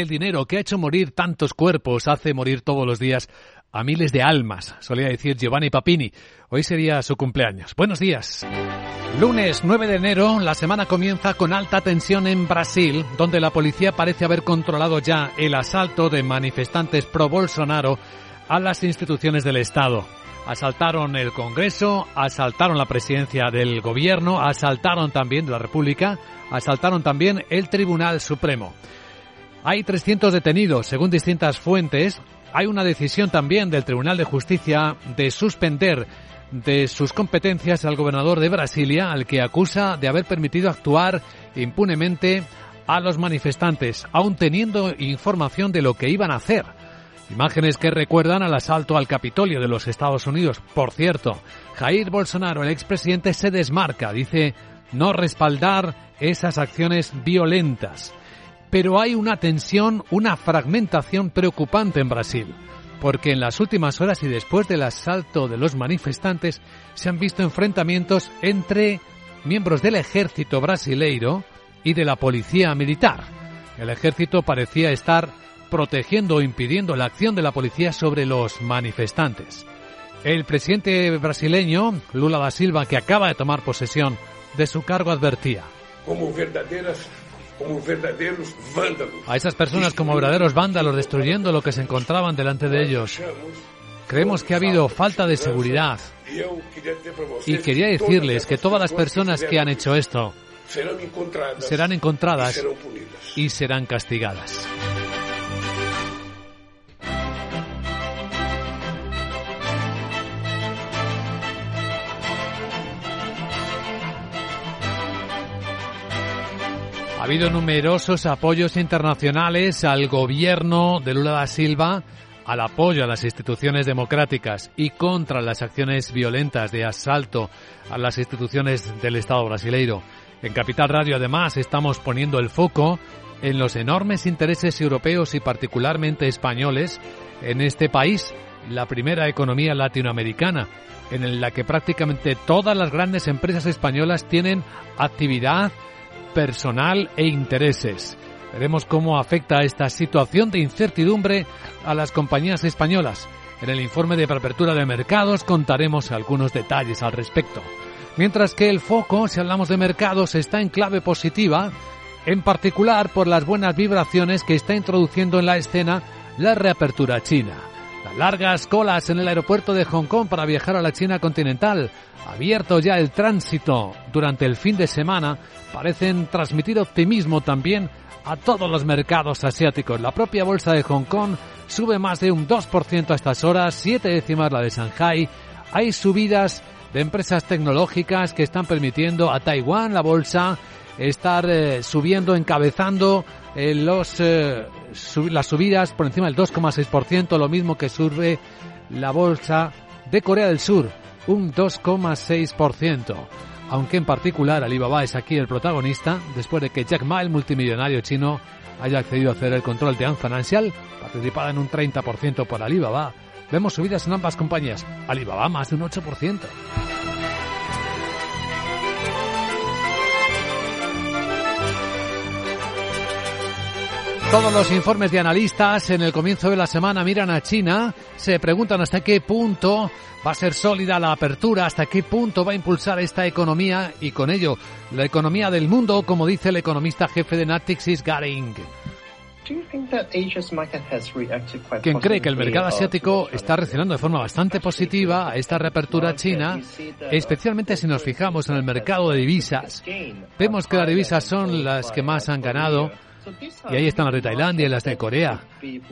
el dinero que ha hecho morir tantos cuerpos hace morir todos los días a miles de almas, solía decir Giovanni Papini. Hoy sería su cumpleaños. Buenos días. Lunes 9 de enero, la semana comienza con alta tensión en Brasil, donde la policía parece haber controlado ya el asalto de manifestantes pro Bolsonaro a las instituciones del Estado. Asaltaron el Congreso, asaltaron la presidencia del gobierno, asaltaron también la República, asaltaron también el Tribunal Supremo. Hay 300 detenidos, según distintas fuentes. Hay una decisión también del Tribunal de Justicia de suspender de sus competencias al gobernador de Brasilia, al que acusa de haber permitido actuar impunemente a los manifestantes, aun teniendo información de lo que iban a hacer. Imágenes que recuerdan al asalto al Capitolio de los Estados Unidos. Por cierto, Jair Bolsonaro, el expresidente, se desmarca, dice no respaldar esas acciones violentas. Pero hay una tensión, una fragmentación preocupante en Brasil, porque en las últimas horas y después del asalto de los manifestantes se han visto enfrentamientos entre miembros del ejército brasileiro y de la policía militar. El ejército parecía estar protegiendo o impidiendo la acción de la policía sobre los manifestantes. El presidente brasileño, Lula da Silva, que acaba de tomar posesión de su cargo, advertía. Como verdaderas como verdaderos vándalos. A esas personas como verdaderos vándalos destruyendo lo que se encontraban delante de ellos. Creemos que ha habido falta de seguridad. Y quería decirles que todas las personas que han hecho esto serán encontradas y serán castigadas. Ha habido numerosos apoyos internacionales al gobierno de Lula da Silva, al apoyo a las instituciones democráticas y contra las acciones violentas de asalto a las instituciones del Estado brasileiro. En Capital Radio, además, estamos poniendo el foco en los enormes intereses europeos y particularmente españoles en este país, la primera economía latinoamericana, en la que prácticamente todas las grandes empresas españolas tienen actividad personal e intereses. Veremos cómo afecta esta situación de incertidumbre a las compañías españolas. En el informe de apertura de mercados contaremos algunos detalles al respecto. Mientras que el foco, si hablamos de mercados, está en clave positiva, en particular por las buenas vibraciones que está introduciendo en la escena la reapertura china. Las largas colas en el aeropuerto de Hong Kong para viajar a la China continental, abierto ya el tránsito durante el fin de semana, parecen transmitir optimismo también a todos los mercados asiáticos. La propia bolsa de Hong Kong sube más de un 2% a estas horas, siete décimas la de Shanghai. Hay subidas de empresas tecnológicas que están permitiendo a Taiwán, la bolsa, estar eh, subiendo, encabezando eh, los, eh, las subidas por encima del 2,6%, lo mismo que sube la bolsa de Corea del Sur, un 2,6%. Aunque en particular Alibaba es aquí el protagonista, después de que Jack Ma, el multimillonario chino, haya accedido a hacer el control de Ant Financial, participada en un 30% por Alibaba. Vemos subidas en ambas compañías. Alibaba más de un 8%. Todos los informes de analistas en el comienzo de la semana miran a China, se preguntan hasta qué punto va a ser sólida la apertura, hasta qué punto va a impulsar esta economía y con ello la economía del mundo, como dice el economista jefe de Natixis, Garing. Quien cree que el mercado asiático está reaccionando de forma bastante positiva a esta reapertura china, especialmente si nos fijamos en el mercado de divisas. Vemos que las divisas son las que más han ganado y ahí están las de Tailandia y las de Corea.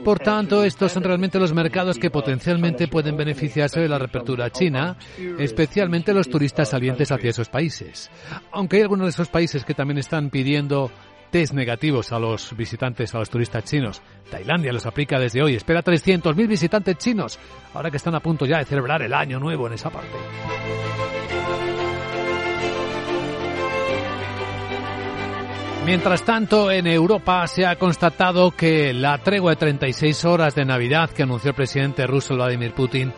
Por tanto, estos son realmente los mercados que potencialmente pueden beneficiarse de la reapertura china, especialmente los turistas salientes hacia esos países. Aunque hay algunos de esos países que también están pidiendo test negativos a los visitantes, a los turistas chinos. Tailandia los aplica desde hoy. Espera 300.000 visitantes chinos, ahora que están a punto ya de celebrar el año nuevo en esa parte. Mientras tanto, en Europa se ha constatado que la tregua de 36 horas de Navidad que anunció el presidente ruso Vladimir Putin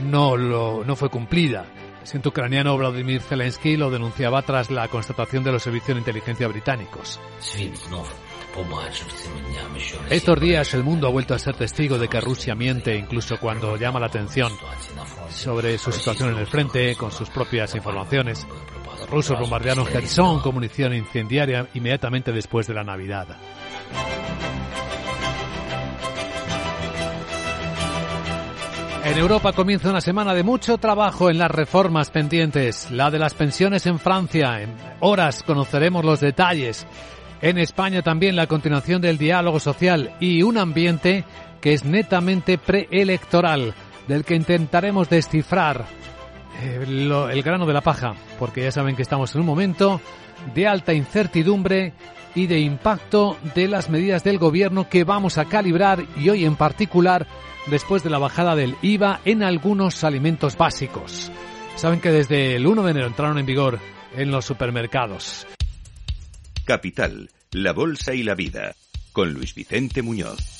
no, lo, no fue cumplida. El presidente ucraniano Vladimir Zelensky lo denunciaba tras la constatación de los servicios de inteligencia británicos. Estos días el mundo ha vuelto a ser testigo de que Rusia miente incluso cuando llama la atención sobre su situación en el frente con sus propias informaciones. Rusos bombardearon Kherson con munición incendiaria inmediatamente después de la Navidad. En Europa comienza una semana de mucho trabajo en las reformas pendientes. La de las pensiones en Francia. En horas conoceremos los detalles. En España también la continuación del diálogo social y un ambiente que es netamente preelectoral, del que intentaremos descifrar eh, el grano de la paja, porque ya saben que estamos en un momento de alta incertidumbre y de impacto de las medidas del gobierno que vamos a calibrar y hoy en particular después de la bajada del IVA en algunos alimentos básicos. Saben que desde el 1 de enero entraron en vigor en los supermercados. Capital, la Bolsa y la Vida, con Luis Vicente Muñoz.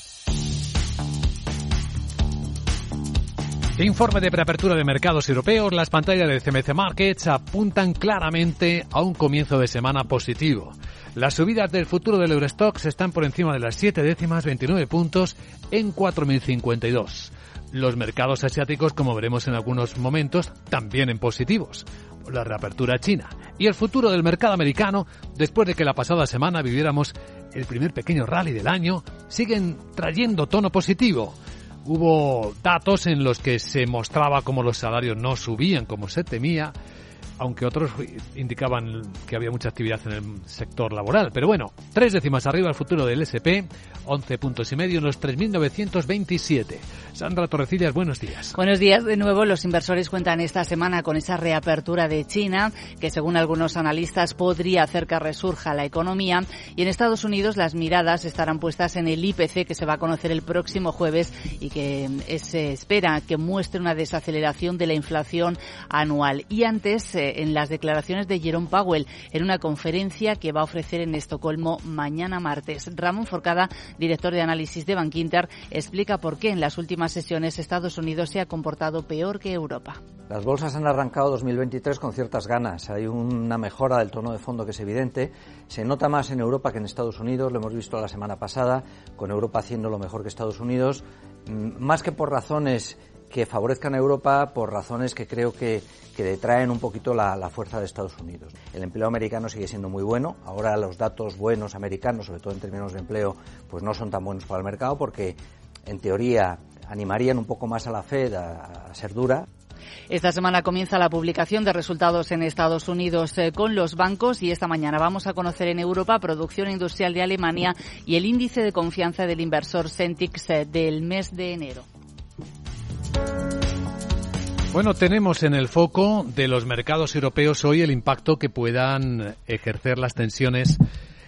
Informe de preapertura de mercados europeos. Las pantallas de CMC Markets apuntan claramente a un comienzo de semana positivo. Las subidas del futuro del Eurostox están por encima de las 7 décimas 29 puntos en 4.052. Los mercados asiáticos, como veremos en algunos momentos, también en positivos. La reapertura china y el futuro del mercado americano, después de que la pasada semana viviéramos el primer pequeño rally del año, siguen trayendo tono positivo. Hubo datos en los que se mostraba como los salarios no subían como se temía, aunque otros indicaban que había mucha actividad en el sector laboral. Pero bueno, tres décimas arriba el futuro del SP, 11 puntos y medio en los 3.927. Sandra Torrecillas, buenos días. Buenos días de nuevo. Los inversores cuentan esta semana con esa reapertura de China, que según algunos analistas podría hacer que resurja la economía. Y en Estados Unidos las miradas estarán puestas en el IPC, que se va a conocer el próximo jueves y que se espera que muestre una desaceleración de la inflación anual. Y antes, eh, en las declaraciones de Jerome Powell, en una conferencia que va a ofrecer en Estocolmo mañana martes. Ramón Forcada director de análisis de Bankinter, explica por qué en las últimas sesiones Estados Unidos se ha comportado peor que Europa. Las bolsas han arrancado 2023 con ciertas ganas. Hay una mejora del tono de fondo que es evidente. Se nota más en Europa que en Estados Unidos. Lo hemos visto la semana pasada, con Europa haciendo lo mejor que Estados Unidos. Mm, más que por razones que favorezcan a Europa por razones que creo que, que detraen un poquito la, fuerza de Estados Unidos. El empleo americano sigue siendo muy bueno. Ahora los datos buenos americanos, sobre todo en términos de empleo, pues no son tan buenos para el mercado porque, en teoría, animarían un poco más a la Fed a, a ser dura. Esta semana comienza la publicación de resultados en Estados Unidos eh, con los bancos y esta mañana vamos a conocer en Europa producción industrial de Alemania y el índice de confianza del inversor Centix eh, del mes de enero. Bueno, tenemos en el foco de los mercados europeos hoy el impacto que puedan ejercer las tensiones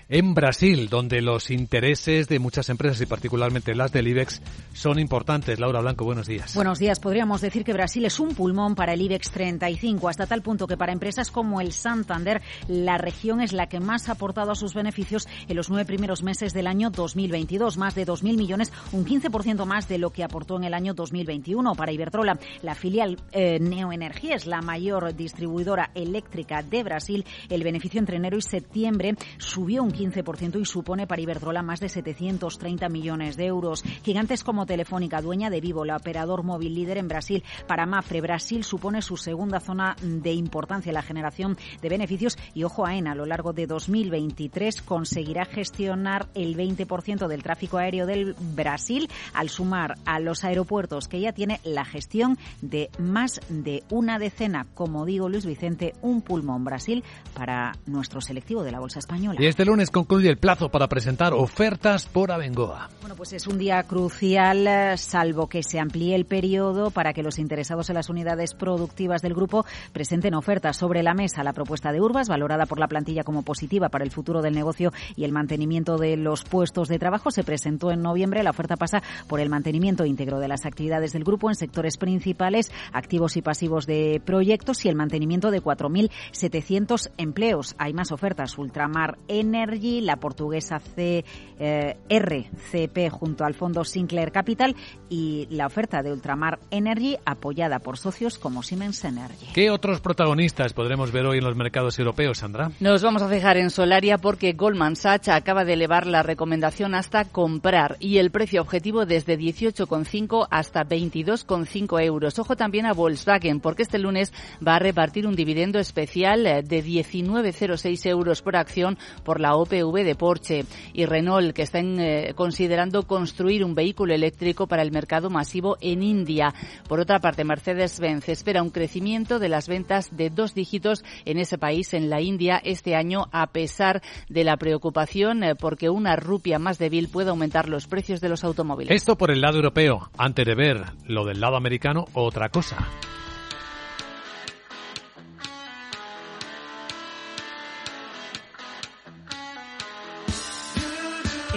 en Brasil, donde los intereses de muchas empresas y particularmente las del IBEX son importantes. Laura Blanco, buenos días. Buenos días. Podríamos decir que Brasil es un pulmón para el IBEX 35, hasta tal punto que para empresas como el Santander, la región es la que más ha aportado a sus beneficios en los nueve primeros meses del año 2022, más de 2.000 millones, un 15% más de lo que aportó en el año 2021. Para Iberdrola, la filial eh, Neoenergía es la mayor distribuidora eléctrica de Brasil. El beneficio entre enero y septiembre subió un 15% y supone para Iberdrola más de 730 millones de euros. Gigantes como Telefónica, dueña de Vivo, la operador móvil líder en Brasil, para Mafre, Brasil supone su segunda zona de importancia la generación de beneficios y ojo a ENA, a lo largo de 2023 conseguirá gestionar el 20% del tráfico aéreo del Brasil al sumar a los aeropuertos que ya tiene la gestión de más de una decena, como digo Luis Vicente, un pulmón Brasil para nuestro selectivo de la Bolsa Española. Y este lunes concluye el plazo para presentar ofertas por Abengoa. Bueno, pues es un día crucial, eh, salvo que se amplíe el periodo para que los interesados en las unidades productivas del grupo presenten ofertas sobre la mesa. La propuesta de Urbas, valorada por la plantilla como positiva para el futuro del negocio y el mantenimiento de los puestos de trabajo, se presentó en noviembre. La oferta pasa por el mantenimiento íntegro de las actividades del grupo en sectores principales, activos y pasivos de proyectos y el mantenimiento de 4.700 empleos. Hay más ofertas. Ultramar Energy Energy, la portuguesa C, eh, RCP junto al fondo Sinclair Capital y la oferta de Ultramar Energy apoyada por socios como Siemens Energy. ¿Qué otros protagonistas podremos ver hoy en los mercados europeos, Sandra? Nos vamos a fijar en Solaria porque Goldman Sachs acaba de elevar la recomendación hasta comprar y el precio objetivo desde 18,5 hasta 22,5 euros. Ojo también a Volkswagen porque este lunes va a repartir un dividendo especial de 19,06 euros por acción por la OPV de Porsche y Renault que están eh, considerando construir un vehículo eléctrico para el mercado masivo en India. Por otra parte, Mercedes-Benz espera un crecimiento de las ventas de dos dígitos en ese país, en la India, este año, a pesar de la preocupación eh, porque una rupia más débil puede aumentar los precios de los automóviles. Esto por el lado europeo. Antes de ver lo del lado americano, otra cosa.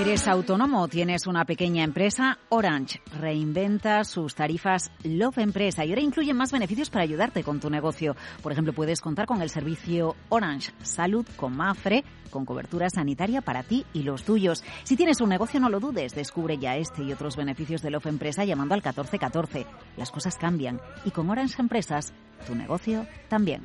¿Eres autónomo tienes una pequeña empresa? Orange reinventa sus tarifas Love Empresa y ahora incluye más beneficios para ayudarte con tu negocio. Por ejemplo, puedes contar con el servicio Orange Salud con Mafre, con cobertura sanitaria para ti y los tuyos. Si tienes un negocio, no lo dudes. Descubre ya este y otros beneficios de Love Empresa llamando al 1414. Las cosas cambian y con Orange Empresas, tu negocio también.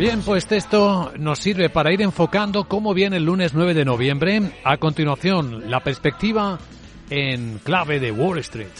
Bien, pues esto nos sirve para ir enfocando cómo viene el lunes 9 de noviembre. A continuación, la perspectiva en clave de Wall Street.